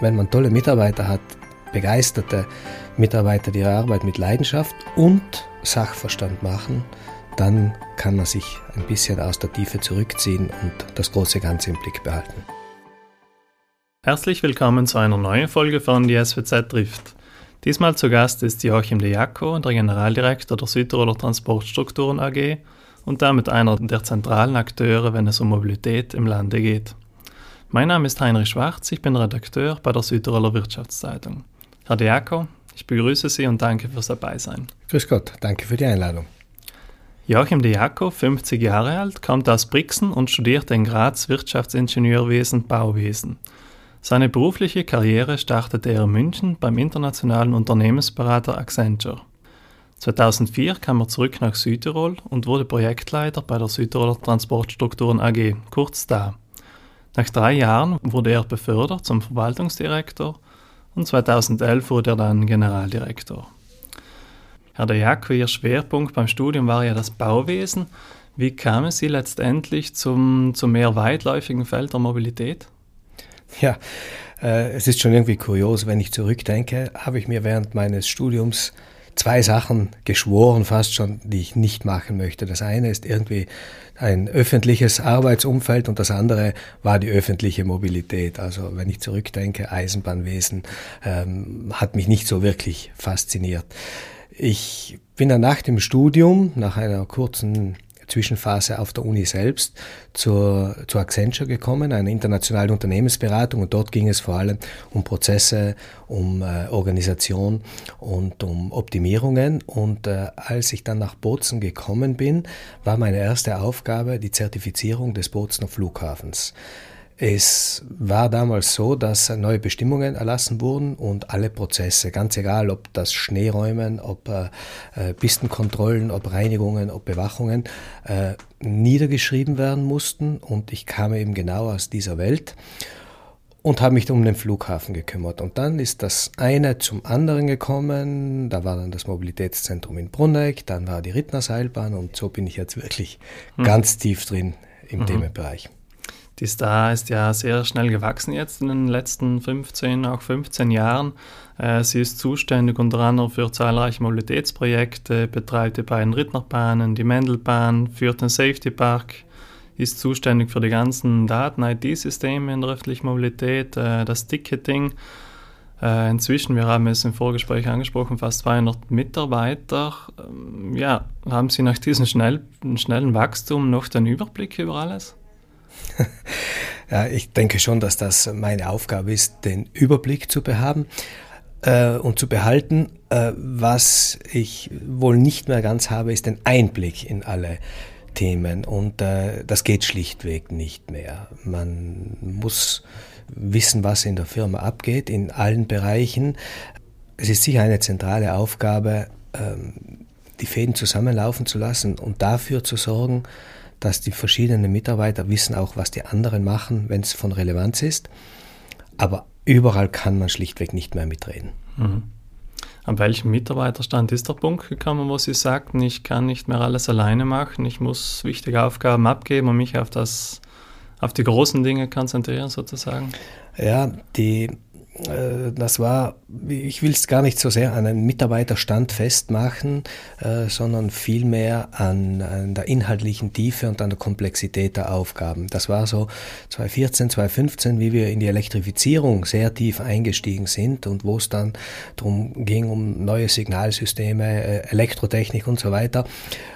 wenn man tolle Mitarbeiter hat, begeisterte Mitarbeiter, die ihre Arbeit mit Leidenschaft und Sachverstand machen, dann kann man sich ein bisschen aus der Tiefe zurückziehen und das große Ganze im Blick behalten. Herzlich willkommen zu einer neuen Folge von Die SWZ trifft. Diesmal zu Gast ist Joachim de Jacco, der Generaldirektor der Südtiroler Transportstrukturen AG und damit einer der zentralen Akteure, wenn es um Mobilität im Lande geht. Mein Name ist Heinrich Schwarz, ich bin Redakteur bei der Südtiroler Wirtschaftszeitung. Herr de Jacco, ich begrüße Sie und danke fürs Dabeisein. Grüß Gott, danke für die Einladung. Joachim de Jacco, 50 Jahre alt, kommt aus Brixen und studierte in Graz Wirtschaftsingenieurwesen Bauwesen. Seine berufliche Karriere startete er in München beim internationalen Unternehmensberater Accenture. 2004 kam er zurück nach Südtirol und wurde Projektleiter bei der Südtiroler Transportstrukturen AG, kurz DA. Nach drei Jahren wurde er befördert zum Verwaltungsdirektor und 2011 wurde er dann Generaldirektor. Herr de Jacco, Ihr Schwerpunkt beim Studium war ja das Bauwesen. Wie kamen Sie letztendlich zum, zum mehr weitläufigen Feld der Mobilität? Ja, äh, es ist schon irgendwie kurios, wenn ich zurückdenke, habe ich mir während meines Studiums zwei Sachen geschworen, fast schon, die ich nicht machen möchte. Das eine ist irgendwie ein öffentliches Arbeitsumfeld und das andere war die öffentliche Mobilität. Also wenn ich zurückdenke, Eisenbahnwesen ähm, hat mich nicht so wirklich fasziniert. Ich bin dann nach dem Studium, nach einer kurzen Zwischenphase auf der Uni selbst zur, zu Accenture gekommen, einer internationalen Unternehmensberatung und dort ging es vor allem um Prozesse, um äh, Organisation und um Optimierungen und äh, als ich dann nach Bozen gekommen bin, war meine erste Aufgabe die Zertifizierung des Bozener Flughafens. Es war damals so, dass neue Bestimmungen erlassen wurden und alle Prozesse, ganz egal ob das Schneeräumen, ob äh, äh, Pistenkontrollen, ob Reinigungen, ob Bewachungen, äh, niedergeschrieben werden mussten. Und ich kam eben genau aus dieser Welt und habe mich um den Flughafen gekümmert. Und dann ist das eine zum anderen gekommen. Da war dann das Mobilitätszentrum in Brunneck, dann war die Rittner und so bin ich jetzt wirklich hm. ganz tief drin im mhm. Themenbereich. Die Star ist ja sehr schnell gewachsen jetzt in den letzten 15, auch 15 Jahren. Äh, sie ist zuständig unter anderem für zahlreiche Mobilitätsprojekte, betreibt die beiden Rittnerbahnen, die Mendelbahn, führt den Safety Park, ist zuständig für die ganzen Daten-ID-Systeme in der öffentlichen Mobilität, äh, das Ticketing. Äh, inzwischen, wir haben es im Vorgespräch angesprochen, fast 200 Mitarbeiter. Ähm, ja, haben Sie nach diesem schnell, schnellen Wachstum noch den Überblick über alles? ja, ich denke schon, dass das meine Aufgabe ist, den Überblick zu behaben äh, und zu behalten. Äh, was ich wohl nicht mehr ganz habe, ist den Einblick in alle Themen. Und äh, das geht schlichtweg nicht mehr. Man muss wissen, was in der Firma abgeht, in allen Bereichen. Es ist sicher eine zentrale Aufgabe, ähm, die Fäden zusammenlaufen zu lassen und dafür zu sorgen, dass die verschiedenen Mitarbeiter wissen auch, was die anderen machen, wenn es von Relevanz ist. Aber überall kann man schlichtweg nicht mehr mitreden. Mhm. An welchem Mitarbeiterstand ist der Punkt gekommen, wo Sie sagten, ich kann nicht mehr alles alleine machen, ich muss wichtige Aufgaben abgeben und mich auf, das, auf die großen Dinge konzentrieren sozusagen? Ja, die das war, ich will es gar nicht so sehr an einem Mitarbeiterstand festmachen, äh, sondern vielmehr an, an der inhaltlichen Tiefe und an der Komplexität der Aufgaben. Das war so 2014, 2015, wie wir in die Elektrifizierung sehr tief eingestiegen sind und wo es dann darum ging, um neue Signalsysteme, äh, Elektrotechnik und so weiter.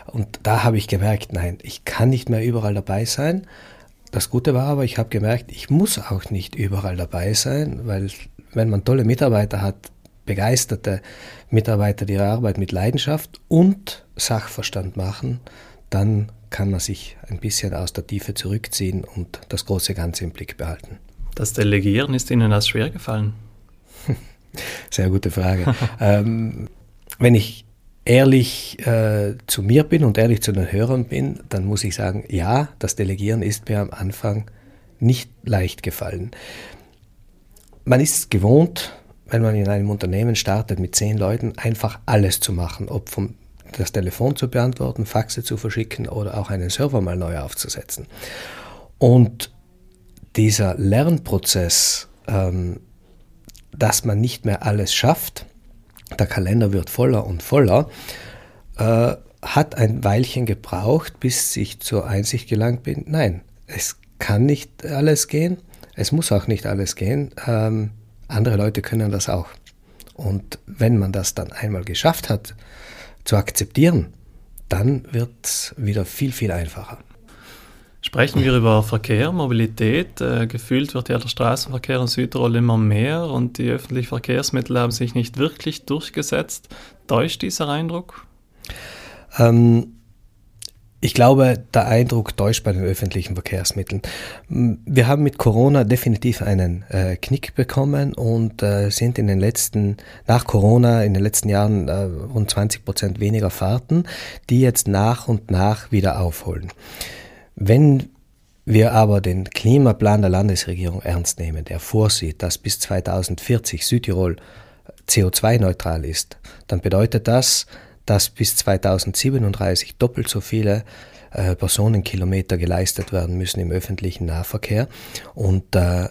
Und da habe ich gemerkt, nein, ich kann nicht mehr überall dabei sein. Das Gute war aber, ich habe gemerkt, ich muss auch nicht überall dabei sein, weil wenn man tolle Mitarbeiter hat, begeisterte Mitarbeiter, die ihre Arbeit mit Leidenschaft und Sachverstand machen, dann kann man sich ein bisschen aus der Tiefe zurückziehen und das große Ganze im Blick behalten. Das Delegieren ist Ihnen das schwer gefallen? Sehr gute Frage. ähm, wenn ich ehrlich äh, zu mir bin und ehrlich zu den Hörern bin, dann muss ich sagen, ja, das Delegieren ist mir am Anfang nicht leicht gefallen. Man ist gewohnt, wenn man in einem Unternehmen startet mit zehn Leuten, einfach alles zu machen, ob vom das Telefon zu beantworten, Faxe zu verschicken oder auch einen Server mal neu aufzusetzen. Und dieser Lernprozess ähm, dass man nicht mehr alles schafft, der Kalender wird voller und voller, äh, hat ein Weilchen gebraucht, bis ich zur Einsicht gelangt bin, nein, es kann nicht alles gehen, es muss auch nicht alles gehen, ähm, andere Leute können das auch. Und wenn man das dann einmal geschafft hat, zu akzeptieren, dann wird es wieder viel, viel einfacher. Sprechen wir über Verkehr, Mobilität. Äh, gefühlt wird ja der Straßenverkehr in Südtirol immer mehr und die öffentlichen Verkehrsmittel haben sich nicht wirklich durchgesetzt. Täuscht dieser Eindruck? Ähm, ich glaube, der Eindruck täuscht bei den öffentlichen Verkehrsmitteln. Wir haben mit Corona definitiv einen äh, Knick bekommen und äh, sind in den letzten, nach Corona in den letzten Jahren äh, rund 20 Prozent weniger Fahrten, die jetzt nach und nach wieder aufholen. Wenn wir aber den Klimaplan der Landesregierung ernst nehmen, der vorsieht, dass bis 2040 Südtirol CO2-neutral ist, dann bedeutet das, dass bis 2037 doppelt so viele äh, Personenkilometer geleistet werden müssen im öffentlichen Nahverkehr. Und äh,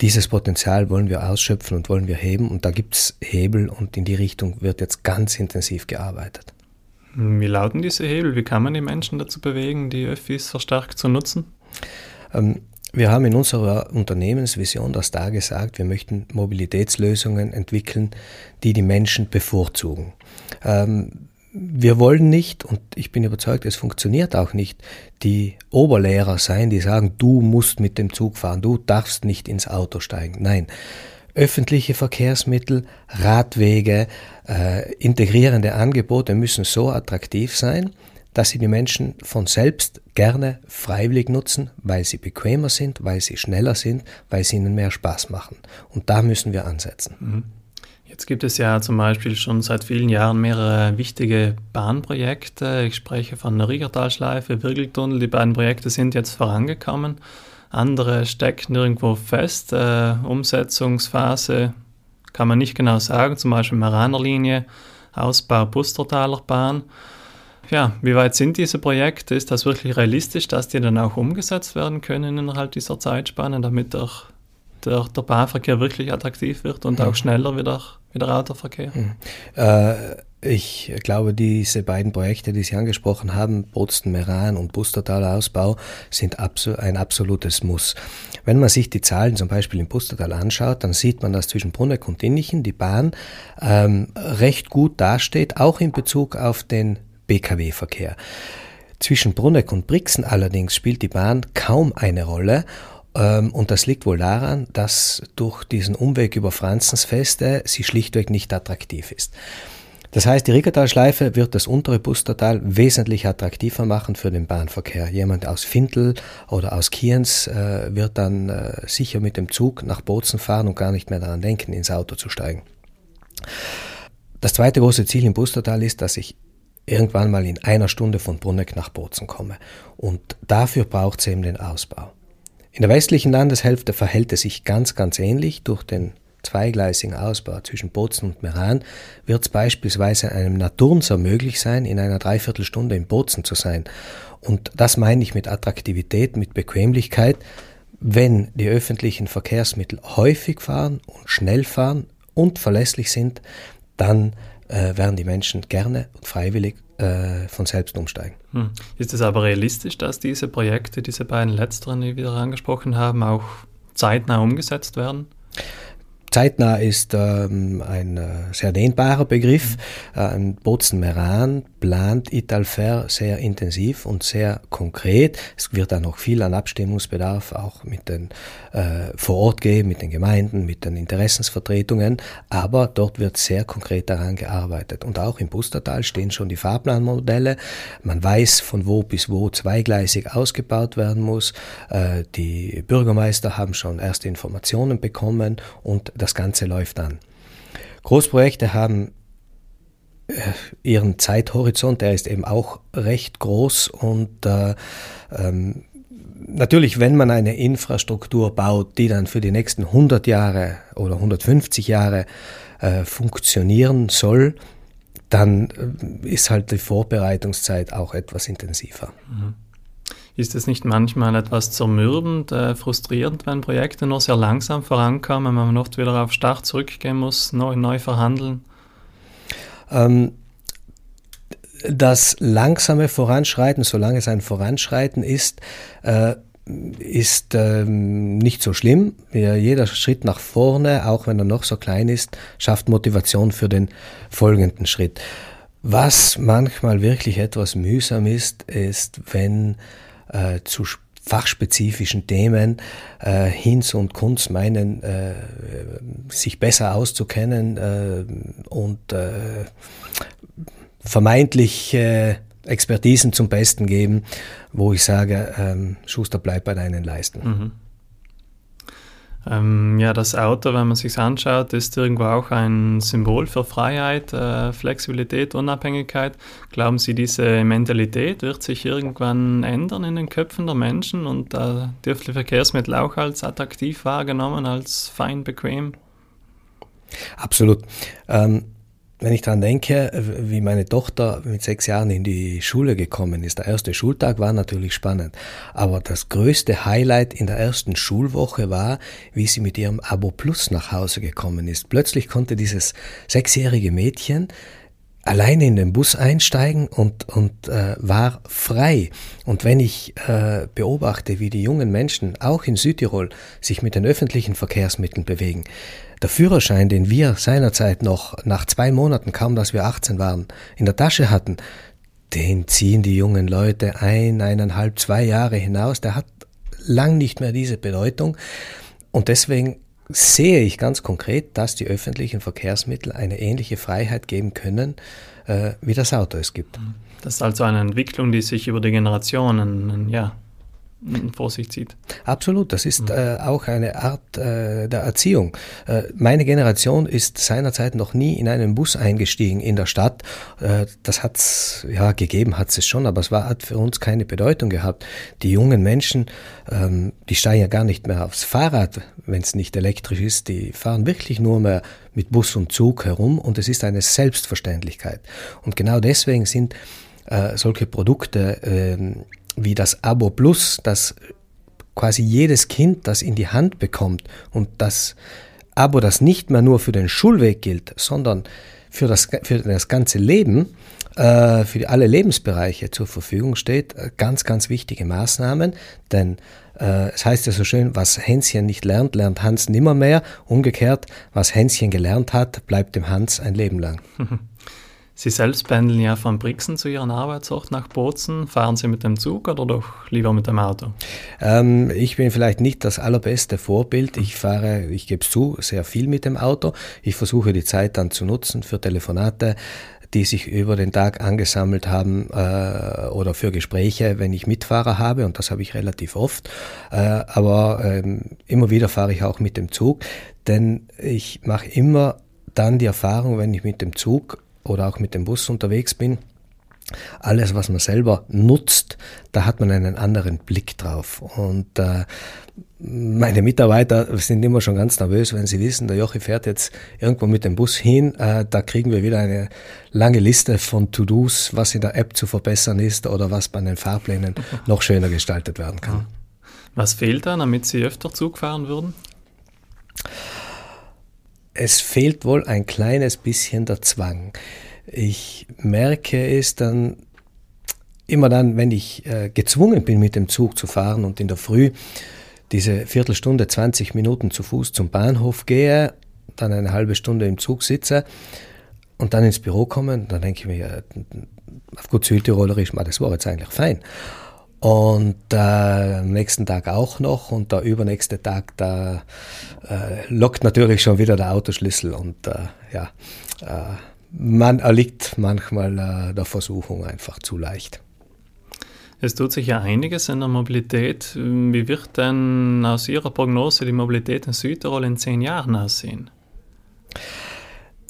dieses Potenzial wollen wir ausschöpfen und wollen wir heben. Und da gibt es Hebel und in die Richtung wird jetzt ganz intensiv gearbeitet. Wie lauten diese Hebel? Wie kann man die Menschen dazu bewegen, die Öffis verstärkt zu nutzen? Ähm, wir haben in unserer Unternehmensvision das da gesagt, wir möchten Mobilitätslösungen entwickeln, die die Menschen bevorzugen. Ähm, wir wollen nicht, und ich bin überzeugt, es funktioniert auch nicht, die Oberlehrer sein, die sagen, du musst mit dem Zug fahren, du darfst nicht ins Auto steigen. Nein, öffentliche Verkehrsmittel, Radwege, äh, integrierende Angebote müssen so attraktiv sein, dass sie die Menschen von selbst gerne freiwillig nutzen, weil sie bequemer sind, weil sie schneller sind, weil sie ihnen mehr Spaß machen. Und da müssen wir ansetzen. Mhm. Jetzt gibt es ja zum Beispiel schon seit vielen Jahren mehrere wichtige Bahnprojekte. Ich spreche von der Riegertalschleife, Wirgeltunnel. Die beiden Projekte sind jetzt vorangekommen. Andere stecken irgendwo fest. Äh, Umsetzungsphase kann man nicht genau sagen, zum Beispiel Maraner Linie, Ausbau Bustertaler Bahn. Ja, wie weit sind diese Projekte? Ist das wirklich realistisch, dass die dann auch umgesetzt werden können innerhalb dieser Zeitspanne, damit der, der, der Bahnverkehr wirklich attraktiv wird und mhm. auch schneller wieder, wieder Autoverkehr? Mhm. Äh, ich glaube, diese beiden Projekte, die Sie angesprochen haben, Botzen-Meran und Bustertaler Ausbau, sind ein absolutes Muss. Wenn man sich die Zahlen zum Beispiel im Bustertal anschaut, dann sieht man, dass zwischen Bruneck und Dinnichen die Bahn ähm, recht gut dasteht, auch in Bezug auf den Pkw-Verkehr. Zwischen Bruneck und Brixen allerdings spielt die Bahn kaum eine Rolle ähm, und das liegt wohl daran, dass durch diesen Umweg über Franzensfeste sie schlichtweg nicht attraktiv ist. Das heißt, die Rickertalschleife wird das untere Pustertal wesentlich attraktiver machen für den Bahnverkehr. Jemand aus Findel oder aus Kienz äh, wird dann äh, sicher mit dem Zug nach Bozen fahren und gar nicht mehr daran denken, ins Auto zu steigen. Das zweite große Ziel im Pustertal ist, dass ich irgendwann mal in einer Stunde von Brunneck nach Bozen komme. Und dafür braucht es eben den Ausbau. In der westlichen Landeshälfte verhält es sich ganz, ganz ähnlich. Durch den zweigleisigen Ausbau zwischen Bozen und Meran wird es beispielsweise einem Naturnser möglich sein, in einer Dreiviertelstunde in Bozen zu sein. Und das meine ich mit Attraktivität, mit Bequemlichkeit. Wenn die öffentlichen Verkehrsmittel häufig fahren und schnell fahren und verlässlich sind, dann äh, werden die Menschen gerne und freiwillig äh, von selbst umsteigen. Hm. Ist es aber realistisch, dass diese Projekte, diese beiden letzteren, die wir angesprochen haben, auch zeitnah umgesetzt werden? Zeitnah ist ähm, ein äh, sehr dehnbarer Begriff. Mhm. Äh, Bozen-Meran plant Italfer sehr intensiv und sehr konkret. Es wird da noch viel an Abstimmungsbedarf auch mit den äh, vor Ort geben, mit den Gemeinden, mit den Interessensvertretungen, aber dort wird sehr konkret daran gearbeitet. Und auch im Bustertal stehen schon die Fahrplanmodelle. Man weiß, von wo bis wo zweigleisig ausgebaut werden muss. Äh, die Bürgermeister haben schon erste Informationen bekommen und das Ganze läuft an. Großprojekte haben äh, ihren Zeithorizont, der ist eben auch recht groß und äh, ähm, natürlich, wenn man eine Infrastruktur baut, die dann für die nächsten 100 Jahre oder 150 Jahre äh, funktionieren soll, dann äh, ist halt die Vorbereitungszeit auch etwas intensiver. Mhm. Ist es nicht manchmal etwas zermürbend, äh, frustrierend, wenn Projekte nur sehr langsam vorankommen, man oft wieder auf Start zurückgehen muss, neu, neu verhandeln? Ähm, das langsame Voranschreiten, solange es ein Voranschreiten ist, äh, ist ähm, nicht so schlimm. Ja, jeder Schritt nach vorne, auch wenn er noch so klein ist, schafft Motivation für den folgenden Schritt. Was manchmal wirklich etwas mühsam ist, ist, wenn äh, zu fachspezifischen Themen äh, Hinz und Kunz meinen, äh, sich besser auszukennen äh, und äh, vermeintlich Expertisen zum Besten geben, wo ich sage, ähm, Schuster, bleib bei deinen Leisten. Mhm. Ähm, ja, das Auto, wenn man sich anschaut, ist irgendwo auch ein Symbol für Freiheit, äh, Flexibilität, Unabhängigkeit. Glauben Sie, diese Mentalität wird sich irgendwann ändern in den Köpfen der Menschen und da äh, dürfte Verkehrsmittel auch als attraktiv wahrgenommen, als fein, bequem? Absolut. Ähm, wenn ich daran denke, wie meine Tochter mit sechs Jahren in die Schule gekommen ist, der erste Schultag war natürlich spannend. Aber das größte Highlight in der ersten Schulwoche war, wie sie mit ihrem Abo Plus nach Hause gekommen ist. Plötzlich konnte dieses sechsjährige Mädchen alleine in den Bus einsteigen und, und äh, war frei. Und wenn ich äh, beobachte, wie die jungen Menschen auch in Südtirol sich mit den öffentlichen Verkehrsmitteln bewegen, der Führerschein, den wir seinerzeit noch nach zwei Monaten, kaum dass wir 18 waren, in der Tasche hatten, den ziehen die jungen Leute ein, eineinhalb, zwei Jahre hinaus. Der hat lang nicht mehr diese Bedeutung. Und deswegen sehe ich ganz konkret, dass die öffentlichen Verkehrsmittel eine ähnliche Freiheit geben können, äh, wie das Auto es gibt. Das ist also eine Entwicklung, die sich über die Generationen ja, vor sich zieht. Absolut, das ist mhm. äh, auch eine Art äh, der Erziehung. Äh, meine Generation ist seinerzeit noch nie in einen Bus eingestiegen in der Stadt. Äh, das hat es, ja, gegeben hat es schon, aber es war, hat für uns keine Bedeutung gehabt. Die jungen Menschen, ähm, die steigen ja gar nicht mehr aufs Fahrrad, wenn es nicht elektrisch ist. Die fahren wirklich nur mehr mit Bus und Zug herum und es ist eine Selbstverständlichkeit. Und genau deswegen sind äh, solche Produkte, äh, wie das Abo Plus, das quasi jedes Kind das in die Hand bekommt und das Abo, das nicht mehr nur für den Schulweg gilt, sondern für das, für das ganze Leben, äh, für alle Lebensbereiche zur Verfügung steht, äh, ganz, ganz wichtige Maßnahmen, denn äh, es heißt ja so schön, was Hänschen nicht lernt, lernt Hans nimmermehr. Umgekehrt, was Hänschen gelernt hat, bleibt dem Hans ein Leben lang. Sie selbst pendeln ja von Brixen zu Ihren Arbeitsort nach Bozen. Fahren Sie mit dem Zug oder doch lieber mit dem Auto? Ähm, ich bin vielleicht nicht das allerbeste Vorbild. Ich fahre, ich gebe es zu, sehr viel mit dem Auto. Ich versuche die Zeit dann zu nutzen für Telefonate, die sich über den Tag angesammelt haben äh, oder für Gespräche, wenn ich Mitfahrer habe und das habe ich relativ oft. Äh, aber ähm, immer wieder fahre ich auch mit dem Zug, denn ich mache immer dann die Erfahrung, wenn ich mit dem Zug oder auch mit dem Bus unterwegs bin, alles, was man selber nutzt, da hat man einen anderen Blick drauf. Und äh, meine Mitarbeiter sind immer schon ganz nervös, wenn sie wissen, der Jochi fährt jetzt irgendwo mit dem Bus hin. Äh, da kriegen wir wieder eine lange Liste von To-Dos, was in der App zu verbessern ist oder was bei den Fahrplänen noch schöner gestaltet werden kann. Was fehlt da, damit Sie öfter Zug fahren würden? Es fehlt wohl ein kleines bisschen der Zwang. Ich merke es dann immer dann, wenn ich äh, gezwungen bin, mit dem Zug zu fahren und in der Früh diese Viertelstunde, 20 Minuten zu Fuß zum Bahnhof gehe, dann eine halbe Stunde im Zug sitze und dann ins Büro komme, dann denke ich mir, auf gut Südtirolerisch, das war jetzt eigentlich fein. Und äh, am nächsten Tag auch noch und der übernächste Tag, da äh, lockt natürlich schon wieder der Autoschlüssel und äh, ja, äh, man erliegt manchmal äh, der Versuchung einfach zu leicht. Es tut sich ja einiges in der Mobilität. Wie wird denn aus Ihrer Prognose die Mobilität in Südtirol in zehn Jahren aussehen?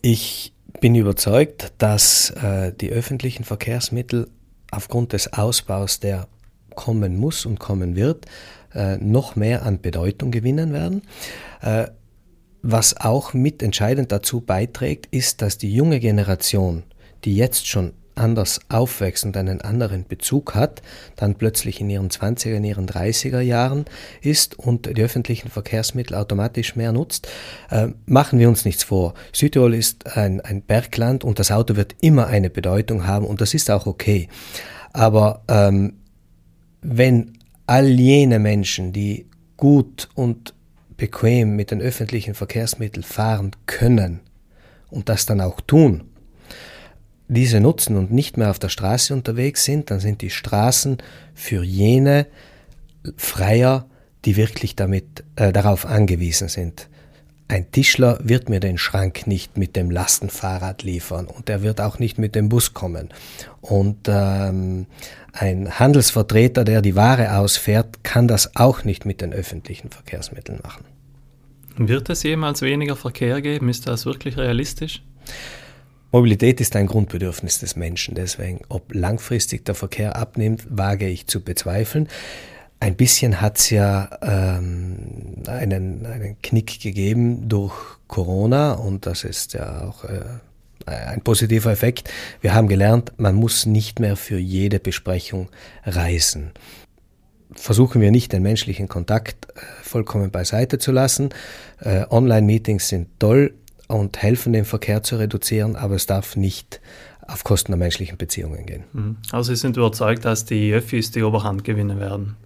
Ich bin überzeugt, dass äh, die öffentlichen Verkehrsmittel aufgrund des Ausbaus der kommen muss und kommen wird, äh, noch mehr an Bedeutung gewinnen werden. Äh, was auch mitentscheidend dazu beiträgt, ist, dass die junge Generation, die jetzt schon anders aufwächst und einen anderen Bezug hat, dann plötzlich in ihren 20er, in ihren 30er Jahren ist und die öffentlichen Verkehrsmittel automatisch mehr nutzt, äh, machen wir uns nichts vor. Südtirol ist ein, ein Bergland und das Auto wird immer eine Bedeutung haben und das ist auch okay. Aber ähm, wenn all jene Menschen, die gut und bequem mit den öffentlichen Verkehrsmitteln fahren können und das dann auch tun, diese nutzen und nicht mehr auf der Straße unterwegs sind, dann sind die Straßen für jene freier, die wirklich damit äh, darauf angewiesen sind. Ein Tischler wird mir den Schrank nicht mit dem Lastenfahrrad liefern und er wird auch nicht mit dem Bus kommen. Und ähm, ein Handelsvertreter, der die Ware ausfährt, kann das auch nicht mit den öffentlichen Verkehrsmitteln machen. Wird es jemals weniger Verkehr geben? Ist das wirklich realistisch? Mobilität ist ein Grundbedürfnis des Menschen. Deswegen, ob langfristig der Verkehr abnimmt, wage ich zu bezweifeln. Ein bisschen hat es ja ähm, einen, einen Knick gegeben durch Corona und das ist ja auch äh, ein positiver Effekt. Wir haben gelernt, man muss nicht mehr für jede Besprechung reisen. Versuchen wir nicht den menschlichen Kontakt äh, vollkommen beiseite zu lassen. Äh, Online-Meetings sind toll, und helfen, den Verkehr zu reduzieren, aber es darf nicht auf Kosten der menschlichen Beziehungen gehen. Mhm. Also Sie sind überzeugt, dass die Öffis die Oberhand gewinnen werden,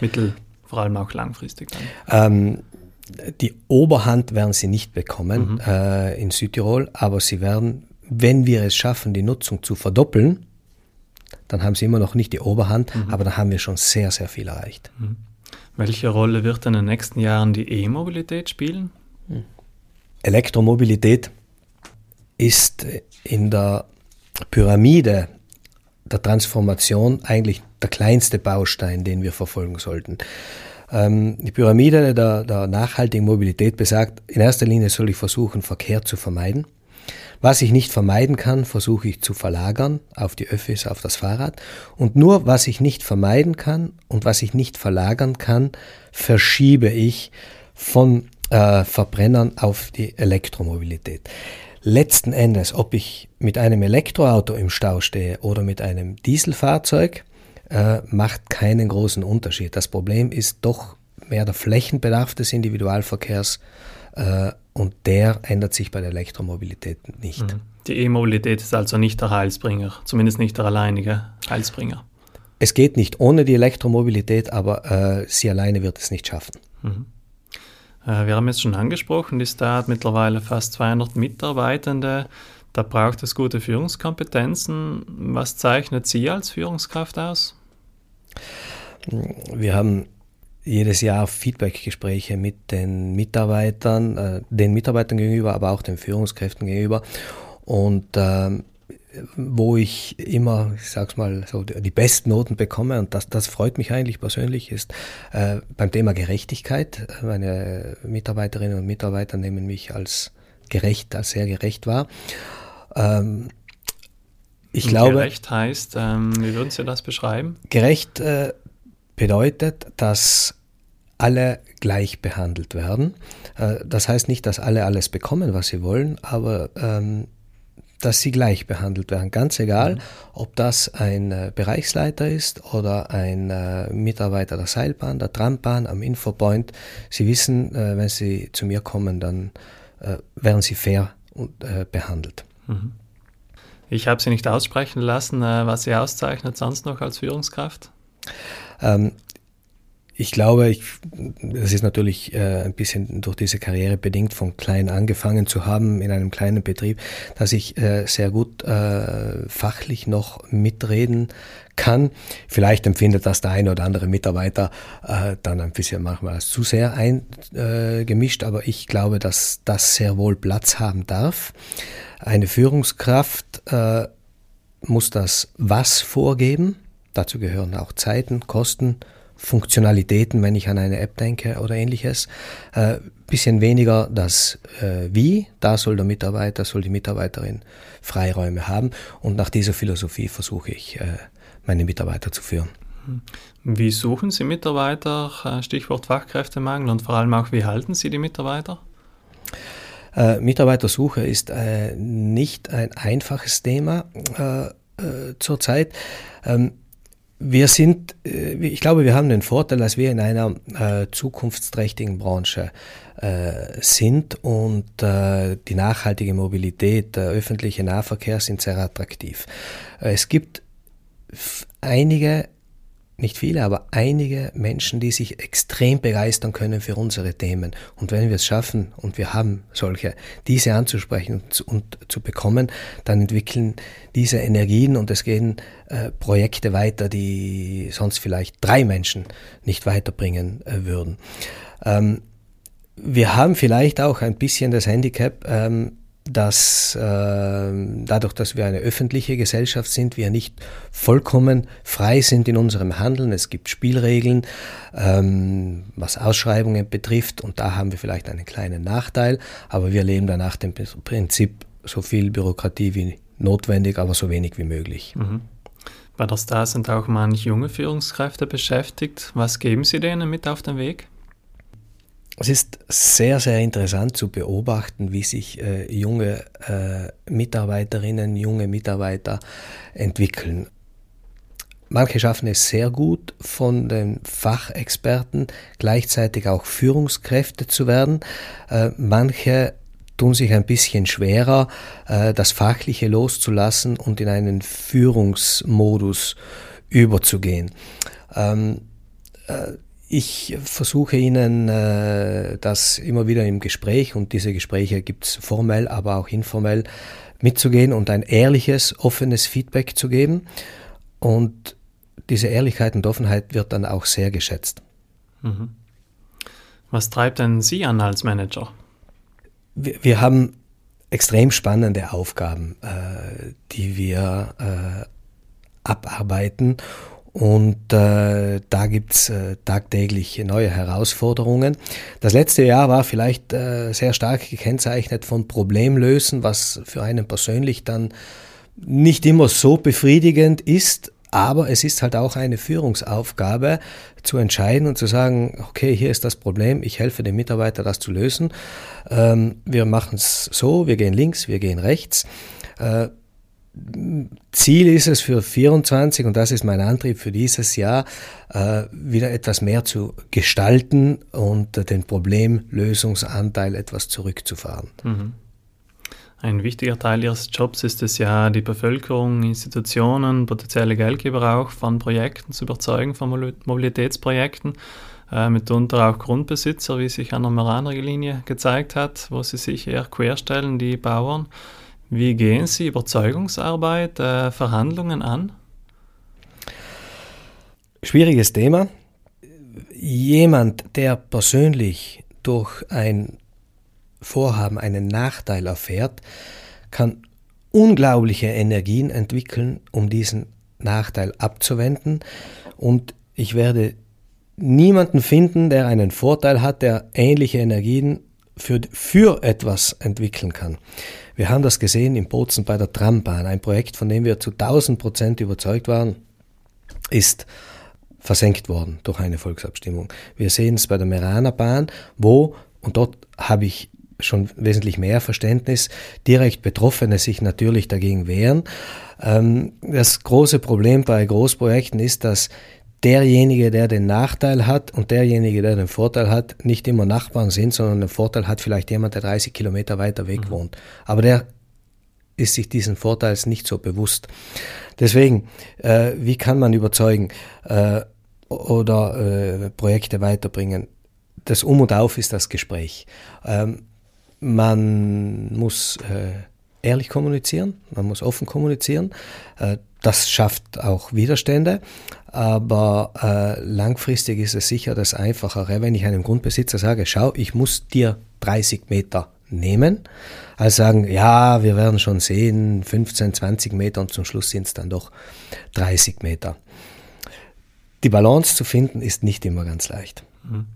mittel, vor allem auch langfristig dann? Ähm, die Oberhand werden sie nicht bekommen mhm. äh, in Südtirol, aber sie werden, wenn wir es schaffen, die Nutzung zu verdoppeln, dann haben sie immer noch nicht die Oberhand, mhm. aber da haben wir schon sehr, sehr viel erreicht. Mhm. Welche Rolle wird in den nächsten Jahren die E-Mobilität spielen? Mhm. Elektromobilität ist in der Pyramide der Transformation eigentlich der kleinste Baustein, den wir verfolgen sollten. Ähm, die Pyramide der, der nachhaltigen Mobilität besagt, in erster Linie soll ich versuchen, Verkehr zu vermeiden. Was ich nicht vermeiden kann, versuche ich zu verlagern auf die Öffis, auf das Fahrrad. Und nur was ich nicht vermeiden kann und was ich nicht verlagern kann, verschiebe ich von äh, Verbrennern auf die Elektromobilität. Letzten Endes, ob ich mit einem Elektroauto im Stau stehe oder mit einem Dieselfahrzeug, äh, macht keinen großen Unterschied. Das Problem ist doch mehr der Flächenbedarf des Individualverkehrs äh, und der ändert sich bei der Elektromobilität nicht. Mhm. Die E-Mobilität ist also nicht der Heilsbringer, zumindest nicht der alleinige Heilsbringer. Es geht nicht ohne die Elektromobilität, aber äh, sie alleine wird es nicht schaffen. Mhm. Äh, wir haben jetzt schon angesprochen, die Star hat mittlerweile fast 200 Mitarbeitende. Da braucht es gute Führungskompetenzen. Was zeichnet Sie als Führungskraft aus? Wir haben jedes Jahr Feedbackgespräche mit den Mitarbeitern, äh, den Mitarbeitern gegenüber, aber auch den Führungskräften gegenüber. Und ähm, wo ich immer, ich sag's mal, so die besten Noten bekomme und das, das freut mich eigentlich persönlich, ist äh, beim Thema Gerechtigkeit. Meine Mitarbeiterinnen und Mitarbeiter nehmen mich als gerecht, als sehr gerecht wahr. Ähm, ich und glaube. Gerecht heißt, ähm, wie würden Sie das beschreiben? Gerecht äh, bedeutet, dass alle gleich behandelt werden. Äh, das heißt nicht, dass alle alles bekommen, was sie wollen, aber ähm, dass sie gleich behandelt werden. Ganz egal, mhm. ob das ein äh, Bereichsleiter ist oder ein äh, Mitarbeiter der Seilbahn, der Trambahn, am Infopoint. Sie wissen, äh, wenn sie zu mir kommen, dann äh, werden sie fair und, äh, behandelt. Mhm. Ich habe Sie nicht aussprechen lassen, äh, was Sie auszeichnet sonst noch als Führungskraft? Ähm, ich glaube, ich, das ist natürlich äh, ein bisschen durch diese Karriere bedingt, von klein angefangen zu haben in einem kleinen Betrieb, dass ich äh, sehr gut äh, fachlich noch mitreden kann. Vielleicht empfindet das der eine oder andere Mitarbeiter äh, dann ein bisschen manchmal zu sehr eingemischt, aber ich glaube, dass das sehr wohl Platz haben darf. Eine Führungskraft äh, muss das Was vorgeben. Dazu gehören auch Zeiten, Kosten, Funktionalitäten, wenn ich an eine App denke oder ähnliches. Äh, bisschen weniger das äh, Wie, da soll der Mitarbeiter, soll die Mitarbeiterin Freiräume haben und nach dieser Philosophie versuche ich, äh, meine Mitarbeiter zu führen. Wie suchen Sie Mitarbeiter? Äh, Stichwort Fachkräftemangel und vor allem auch, wie halten Sie die Mitarbeiter? Äh, Mitarbeitersuche ist äh, nicht ein einfaches Thema. Äh, zurzeit. Ähm, wir sind, äh, ich glaube, wir haben den Vorteil, dass wir in einer äh, zukunftsträchtigen Branche äh, sind und äh, die nachhaltige Mobilität, der öffentliche Nahverkehr sind sehr attraktiv. Äh, es gibt einige nicht viele, aber einige Menschen, die sich extrem begeistern können für unsere Themen. Und wenn wir es schaffen, und wir haben solche, diese anzusprechen und, und zu bekommen, dann entwickeln diese Energien und es gehen äh, Projekte weiter, die sonst vielleicht drei Menschen nicht weiterbringen äh, würden. Ähm, wir haben vielleicht auch ein bisschen das Handicap, ähm, dass äh, dadurch, dass wir eine öffentliche Gesellschaft sind, wir nicht vollkommen frei sind in unserem Handeln. Es gibt Spielregeln, ähm, was Ausschreibungen betrifft, und da haben wir vielleicht einen kleinen Nachteil, aber wir leben danach dem Prinzip so viel Bürokratie wie notwendig, aber so wenig wie möglich. Mhm. Bei der Star sind auch manche junge Führungskräfte beschäftigt. Was geben Sie denen mit auf den Weg? Es ist sehr, sehr interessant zu beobachten, wie sich äh, junge äh, Mitarbeiterinnen, junge Mitarbeiter entwickeln. Manche schaffen es sehr gut, von den Fachexperten gleichzeitig auch Führungskräfte zu werden. Äh, manche tun sich ein bisschen schwerer, äh, das Fachliche loszulassen und in einen Führungsmodus überzugehen. Ähm, äh, ich versuche Ihnen äh, das immer wieder im Gespräch, und diese Gespräche gibt es formell, aber auch informell, mitzugehen und ein ehrliches, offenes Feedback zu geben. Und diese Ehrlichkeit und Offenheit wird dann auch sehr geschätzt. Mhm. Was treibt denn Sie an als Manager? Wir, wir haben extrem spannende Aufgaben, äh, die wir äh, abarbeiten und äh, da gibt's äh, tagtäglich neue Herausforderungen. Das letzte Jahr war vielleicht äh, sehr stark gekennzeichnet von Problemlösen, was für einen persönlich dann nicht immer so befriedigend ist. Aber es ist halt auch eine Führungsaufgabe zu entscheiden und zu sagen, okay, hier ist das Problem, ich helfe dem Mitarbeiter, das zu lösen. Ähm, wir machen es so, wir gehen links, wir gehen rechts. Äh, Ziel ist es für 24 und das ist mein Antrieb für dieses Jahr, äh, wieder etwas mehr zu gestalten und den Problemlösungsanteil etwas zurückzufahren. Mhm. Ein wichtiger Teil Ihres Jobs ist es ja, die Bevölkerung, Institutionen, potenzielle Geldgeber auch von Projekten zu überzeugen, von Mobilitätsprojekten, äh, mitunter auch Grundbesitzer, wie sich an der Meranlinie gezeigt hat, wo sie sich eher querstellen, die Bauern. Wie gehen Sie Überzeugungsarbeit, äh, Verhandlungen an? Schwieriges Thema. Jemand, der persönlich durch ein Vorhaben einen Nachteil erfährt, kann unglaubliche Energien entwickeln, um diesen Nachteil abzuwenden. Und ich werde niemanden finden, der einen Vorteil hat, der ähnliche Energien für, für etwas entwickeln kann. Wir haben das gesehen in Bozen bei der Trambahn, ein Projekt, von dem wir zu 1000 Prozent überzeugt waren, ist versenkt worden durch eine Volksabstimmung. Wir sehen es bei der Meraner Bahn, wo, und dort habe ich schon wesentlich mehr Verständnis, direkt Betroffene sich natürlich dagegen wehren. Ähm, das große Problem bei Großprojekten ist, dass derjenige, der den Nachteil hat und derjenige, der den Vorteil hat, nicht immer Nachbarn sind, sondern den Vorteil hat vielleicht jemand, der 30 Kilometer weiter weg mhm. wohnt. Aber der ist sich diesen Vorteils nicht so bewusst. Deswegen, äh, wie kann man überzeugen äh, oder äh, Projekte weiterbringen? Das Um und Auf ist das Gespräch. Ähm, man muss äh, ehrlich kommunizieren, man muss offen kommunizieren. Äh, das schafft auch Widerstände, aber äh, langfristig ist es sicher das Einfachere, wenn ich einem Grundbesitzer sage, schau, ich muss dir 30 Meter nehmen, als sagen, ja, wir werden schon sehen, 15, 20 Meter und zum Schluss sind es dann doch 30 Meter. Die Balance zu finden ist nicht immer ganz leicht. Mhm.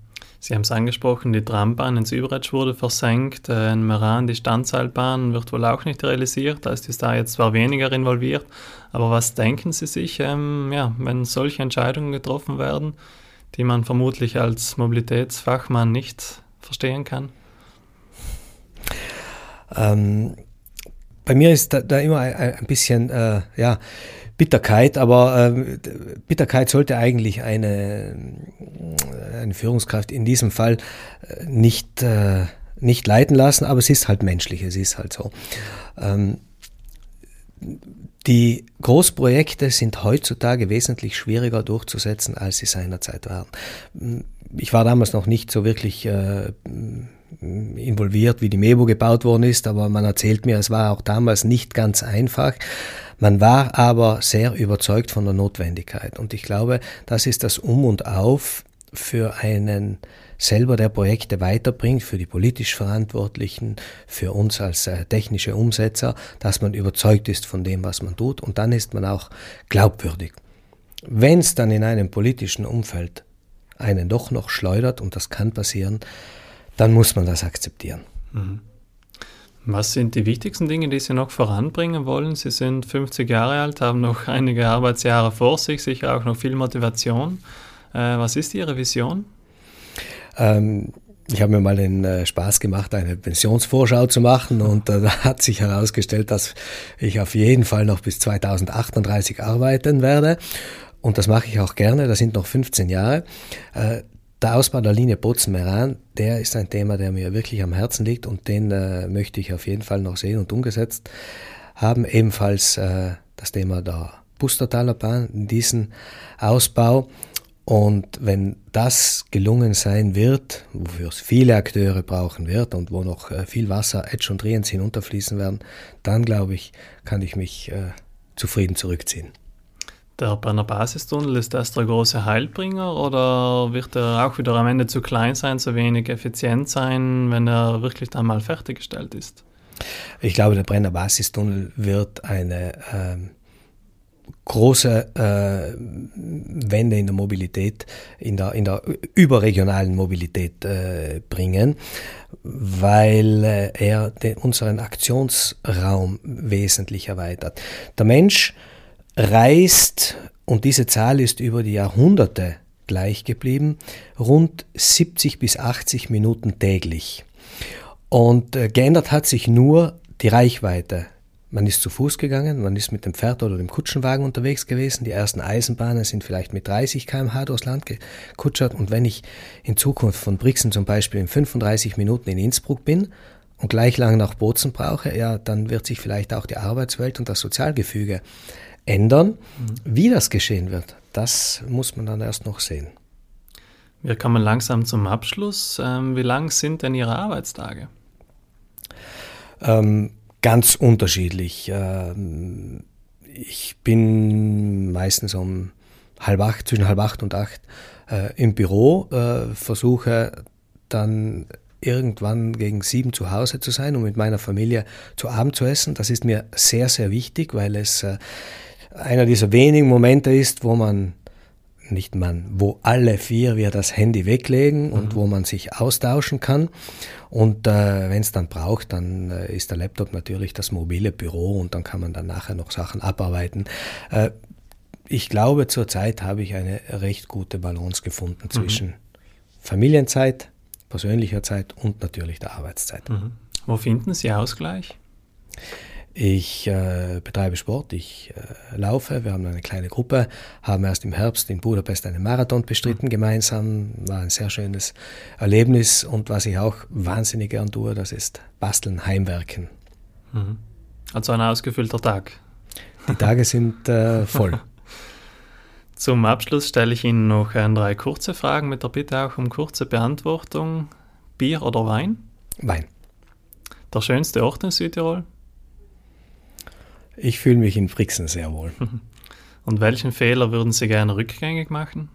Sie haben es angesprochen, die Trambahn ins Überetsch wurde versenkt, äh, in Meran die Standseilbahn wird wohl auch nicht realisiert, da ist die Star jetzt zwar weniger involviert, aber was denken Sie sich, ähm, ja, wenn solche Entscheidungen getroffen werden, die man vermutlich als Mobilitätsfachmann nicht verstehen kann? Ähm, bei mir ist da, da immer ein, ein bisschen, äh, ja, Bitterkeit, aber äh, Bitterkeit sollte eigentlich eine, eine Führungskraft in diesem Fall äh, nicht, äh, nicht leiten lassen, aber es ist halt menschlich, es ist halt so. Ähm, die Großprojekte sind heutzutage wesentlich schwieriger durchzusetzen, als sie seinerzeit waren. Ich war damals noch nicht so wirklich äh, involviert, wie die Mebo gebaut worden ist, aber man erzählt mir, es war auch damals nicht ganz einfach. Man war aber sehr überzeugt von der Notwendigkeit. Und ich glaube, das ist das Um und Auf für einen selber, der Projekte weiterbringt, für die politisch Verantwortlichen, für uns als äh, technische Umsetzer, dass man überzeugt ist von dem, was man tut. Und dann ist man auch glaubwürdig. Wenn es dann in einem politischen Umfeld einen doch noch schleudert, und das kann passieren, dann muss man das akzeptieren. Mhm. Was sind die wichtigsten Dinge, die Sie noch voranbringen wollen? Sie sind 50 Jahre alt, haben noch einige Arbeitsjahre vor sich, sicher auch noch viel Motivation. Äh, was ist Ihre Vision? Ähm, ich habe mir mal den äh, Spaß gemacht, eine Pensionsvorschau zu machen und äh, da hat sich herausgestellt, dass ich auf jeden Fall noch bis 2038 arbeiten werde. Und das mache ich auch gerne, das sind noch 15 Jahre. Äh, der Ausbau der Linie Bozen-Meran, der ist ein Thema, der mir wirklich am Herzen liegt und den äh, möchte ich auf jeden Fall noch sehen und umgesetzt haben. Ebenfalls äh, das Thema der Pustertaler Bahn, diesen Ausbau. Und wenn das gelungen sein wird, wofür es viele Akteure brauchen wird und wo noch äh, viel Wasser, Etsch und Riens hinunterfließen werden, dann glaube ich, kann ich mich äh, zufrieden zurückziehen. Der Brenner Basistunnel, ist das der große Heilbringer oder wird er auch wieder am Ende zu klein sein, zu wenig effizient sein, wenn er wirklich dann mal fertiggestellt ist? Ich glaube, der Brenner Basistunnel wird eine äh, große äh, Wende in der Mobilität, in der, in der überregionalen Mobilität äh, bringen, weil äh, er den, unseren Aktionsraum wesentlich erweitert. Der Mensch reist, und diese Zahl ist über die Jahrhunderte gleich geblieben, rund 70 bis 80 Minuten täglich. Und äh, geändert hat sich nur die Reichweite. Man ist zu Fuß gegangen, man ist mit dem Pferd oder dem Kutschenwagen unterwegs gewesen. Die ersten Eisenbahnen sind vielleicht mit 30 km/h durchs Land gekutschert. Und wenn ich in Zukunft von Brixen zum Beispiel in 35 Minuten in Innsbruck bin und gleich lang nach Bozen brauche, ja, dann wird sich vielleicht auch die Arbeitswelt und das Sozialgefüge ändern. Mhm. Wie das geschehen wird, das muss man dann erst noch sehen. Wir kommen langsam zum Abschluss. Ähm, wie lang sind denn Ihre Arbeitstage? Ähm, ganz unterschiedlich. Ähm, ich bin meistens um halb acht, zwischen halb acht und acht äh, im Büro, äh, versuche dann irgendwann gegen sieben zu Hause zu sein, um mit meiner Familie zu Abend zu essen. Das ist mir sehr, sehr wichtig, weil es äh, einer dieser wenigen Momente ist, wo man nicht man, wo alle vier wir das Handy weglegen mhm. und wo man sich austauschen kann. Und äh, wenn es dann braucht, dann äh, ist der Laptop natürlich das mobile Büro und dann kann man dann nachher noch Sachen abarbeiten. Äh, ich glaube, zurzeit habe ich eine recht gute Balance gefunden mhm. zwischen mhm. Familienzeit, persönlicher Zeit und natürlich der Arbeitszeit. Mhm. Wo finden Sie Ausgleich? Ich äh, betreibe Sport, ich äh, laufe, wir haben eine kleine Gruppe, haben erst im Herbst in Budapest einen Marathon bestritten gemeinsam, war ein sehr schönes Erlebnis und was ich auch wahnsinnig gern tue, das ist Basteln, Heimwerken. Mhm. Also ein ausgefüllter Tag. Die Tage sind äh, voll. Zum Abschluss stelle ich Ihnen noch ein, drei kurze Fragen mit der Bitte auch um kurze Beantwortung. Bier oder Wein? Wein. Der schönste Ort in Südtirol? Ich fühle mich in Brixen sehr wohl. Und welchen Fehler würden Sie gerne rückgängig machen?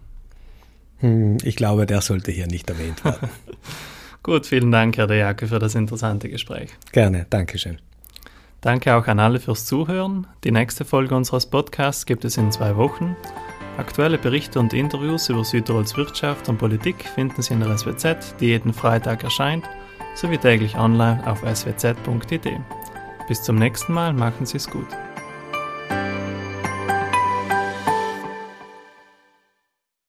Hm, ich glaube, der sollte hier nicht erwähnt werden. Gut, vielen Dank, Herr De Jacke, für das interessante Gespräch. Gerne, Dankeschön. Danke auch an alle fürs Zuhören. Die nächste Folge unseres Podcasts gibt es in zwei Wochen. Aktuelle Berichte und Interviews über Südtirols Wirtschaft und Politik finden Sie in der SWZ, die jeden Freitag erscheint, sowie täglich online auf swz.it. Bis zum nächsten Mal, machen Sie es gut.